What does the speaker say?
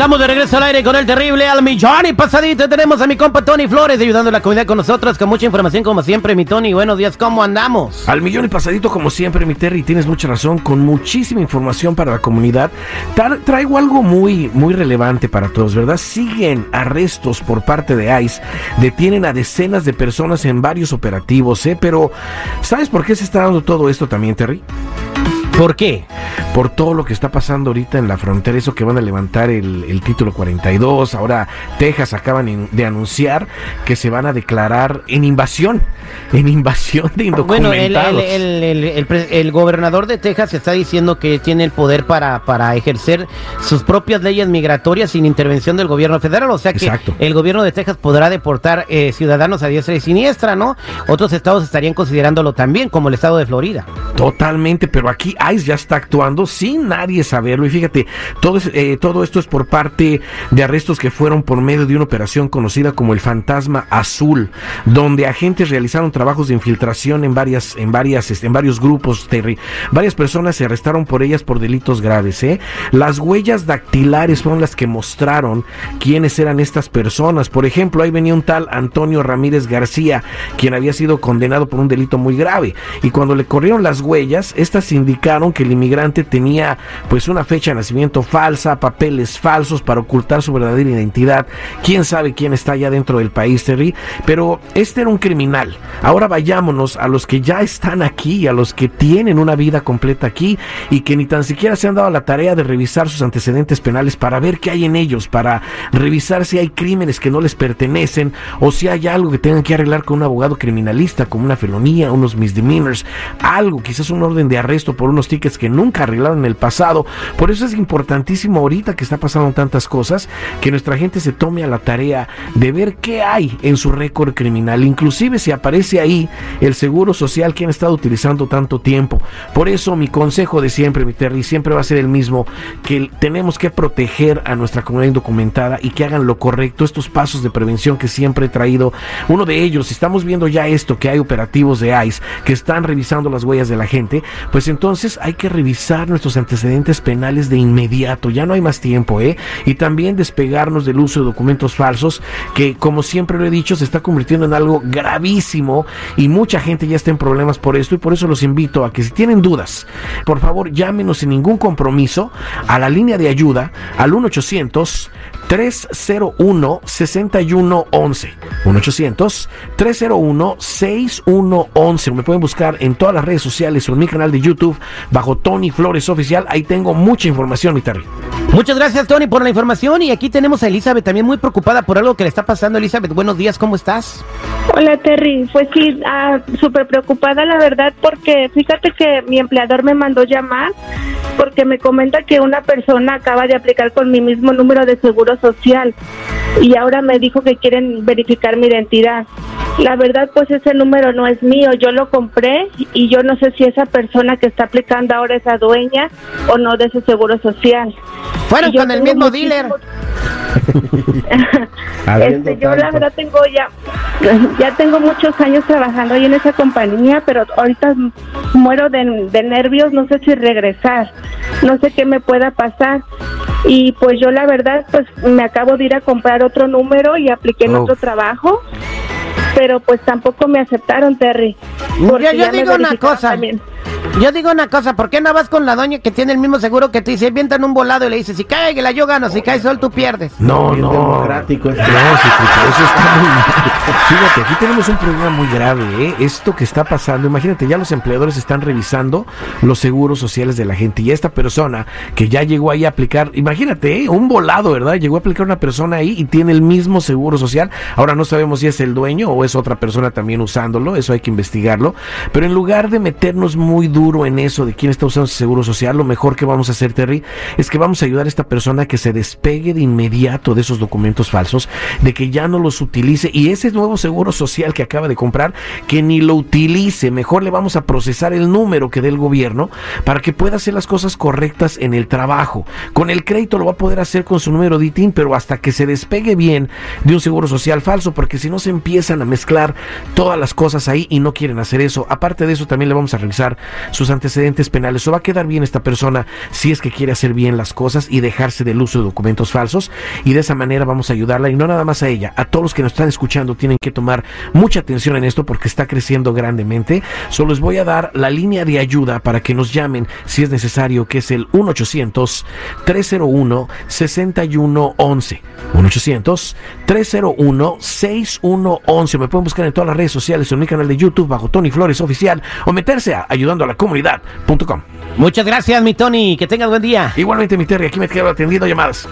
Estamos de regreso al aire con el terrible al millón y pasadito. Tenemos a mi compa Tony Flores ayudando a la comunidad con nosotros con mucha información como siempre, mi Tony. Buenos días, ¿cómo andamos? Al millón y pasadito como siempre, mi Terry. Tienes mucha razón, con muchísima información para la comunidad. traigo algo muy, muy relevante para todos, ¿verdad? Siguen arrestos por parte de ICE. Detienen a decenas de personas en varios operativos, ¿eh? Pero, ¿sabes por qué se está dando todo esto también, Terry? ¿Por qué? Por todo lo que está pasando ahorita en la frontera, eso que van a levantar el, título 42, ahora Texas acaban de anunciar que se van a declarar en invasión, en invasión de indocumentados. Bueno, el, gobernador de Texas está diciendo que tiene el poder para, para ejercer sus propias leyes migratorias sin intervención del gobierno federal, o sea que el gobierno de Texas podrá deportar eh, ciudadanos a diestra y siniestra, ¿no? Otros estados estarían considerándolo también, como el estado de Florida. Totalmente, pero aquí ICE ya está actuando sin nadie saberlo. Y fíjate, todo, eh, todo esto es por parte de arrestos que fueron por medio de una operación conocida como el Fantasma Azul, donde agentes realizaron trabajos de infiltración en varias, en varias, este, en varios grupos. Terry. Varias personas se arrestaron por ellas por delitos graves. ¿eh? Las huellas dactilares fueron las que mostraron quiénes eran estas personas. Por ejemplo, ahí venía un tal Antonio Ramírez García, quien había sido condenado por un delito muy grave. Y cuando le corrieron las huellas, estas indicaron que el inmigrante tenía pues una fecha de nacimiento falsa, papeles falsos para ocultar su verdadera identidad. Quién sabe quién está ya dentro del país, Terry, pero este era un criminal. Ahora vayámonos a los que ya están aquí, a los que tienen una vida completa aquí y que ni tan siquiera se han dado la tarea de revisar sus antecedentes penales para ver qué hay en ellos, para revisar si hay crímenes que no les pertenecen o si hay algo que tengan que arreglar con un abogado criminalista, como una felonía, unos misdemeanors, algo, quizás un orden de arresto por unos tickets que nunca arreglaron en el pasado. Por eso es importantísimo ahorita que está pasando tantas cosas, que nuestra gente se tome a la tarea de ver qué hay en su récord criminal, inclusive si aparece ahí el seguro social que han estado utilizando tanto tiempo. Por eso mi consejo de siempre, mi Terry, siempre va a ser el mismo, que tenemos que proteger a nuestra comunidad indocumentada y que hagan lo correcto, estos pasos de prevención que siempre he traído. Uno de ellos, estamos viendo ya esto, que hay operativos de ICE que están revisando las huellas de la gente, pues entonces hay que revisar nuestros antecedentes penales de inmediato, ya no hay más tiempo, ¿eh? Y también despegarnos del uso de documentos falsos, que como siempre lo he dicho, se está convirtiendo en algo gravísimo y mucha gente ya está en problemas por esto. Y por eso los invito a que si tienen dudas, por favor llámenos sin ningún compromiso a la línea de ayuda al 1 800 301 6111 1 800 301 6111 me pueden buscar en todas las redes sociales o en mi canal de YouTube bajo Tony Flores Oficial. Ahí tengo mucha información, mi Terry. Muchas gracias, Tony, por la información. Y aquí tenemos a Elizabeth también muy preocupada por algo que le está pasando. Elizabeth, buenos días, ¿cómo estás? Hola, Terry. Pues sí, ah, súper preocupada, la verdad, porque fíjate que mi empleador me mandó llamar porque me comenta que una persona acaba de aplicar con mi mismo número de seguro social y ahora me dijo que quieren verificar mi identidad. La verdad, pues ese número no es mío, yo lo compré y yo no sé si esa persona que está aplicando ahora es la dueña o no de ese seguro social. Fueron con el mismo dealer. este, yo la verdad tengo ya, ya tengo muchos años trabajando ahí en esa compañía, pero ahorita muero de, nervios, no sé si regresar, no sé qué me pueda pasar. Y pues yo la verdad, pues me acabo de ir a comprar otro número y apliqué en otro trabajo pero pues tampoco me aceptaron, Terry. Yo, yo digo una cosa. Yo digo una cosa, ¿por qué no vas con la doña que tiene el mismo seguro que te dice, en un volado y le dice, si cae la yo gano, si cae sol tú pierdes? No, no. Democrático eso está muy Fíjate, aquí tenemos un problema muy grave, ¿eh? Esto que está pasando, imagínate, ya los empleadores están revisando los seguros sociales de la gente y esta persona que ya llegó ahí a aplicar, imagínate, ¿eh? un volado, ¿verdad? Llegó a aplicar una persona ahí y tiene el mismo seguro social. Ahora no sabemos si es el dueño o es otra persona también usándolo, eso hay que investigarlo. Pero en lugar de meternos muy duro en eso de quién está usando su seguro social, lo mejor que vamos a hacer, Terry, es que vamos a ayudar a esta persona a que se despegue de inmediato de esos documentos falsos, de que ya no los utilice y ese nuevo seguro social que acaba de comprar, que ni lo utilice, mejor le vamos a procesar el número que dé el gobierno para que pueda hacer las cosas correctas en el trabajo. Con el crédito lo va a poder hacer con su número de ITIN, pero hasta que se despegue bien de un seguro social falso, porque si no se empiezan a mezclar todas las cosas ahí y no quieren hacer eso. Aparte de eso, también le vamos a revisar sus antecedentes penales. O va a quedar bien esta persona si es que quiere hacer bien las cosas y dejarse del uso de documentos falsos. Y de esa manera vamos a ayudarla. Y no nada más a ella, a todos los que nos están escuchando tienen que tomar mucha atención en esto porque está creciendo grandemente. Solo les voy a dar la línea de ayuda para que nos llamen si es necesario, que es el 1-800-301-6111. 1-800-301-6111. Me pueden buscar en todas las redes sociales, en mi canal de YouTube bajo Tony Flores Oficial o meterse a ayudando a la comunidad.com. Muchas gracias, mi Tony. Que tengas buen día. Igualmente, mi Terry, aquí me quedo atendiendo llamadas.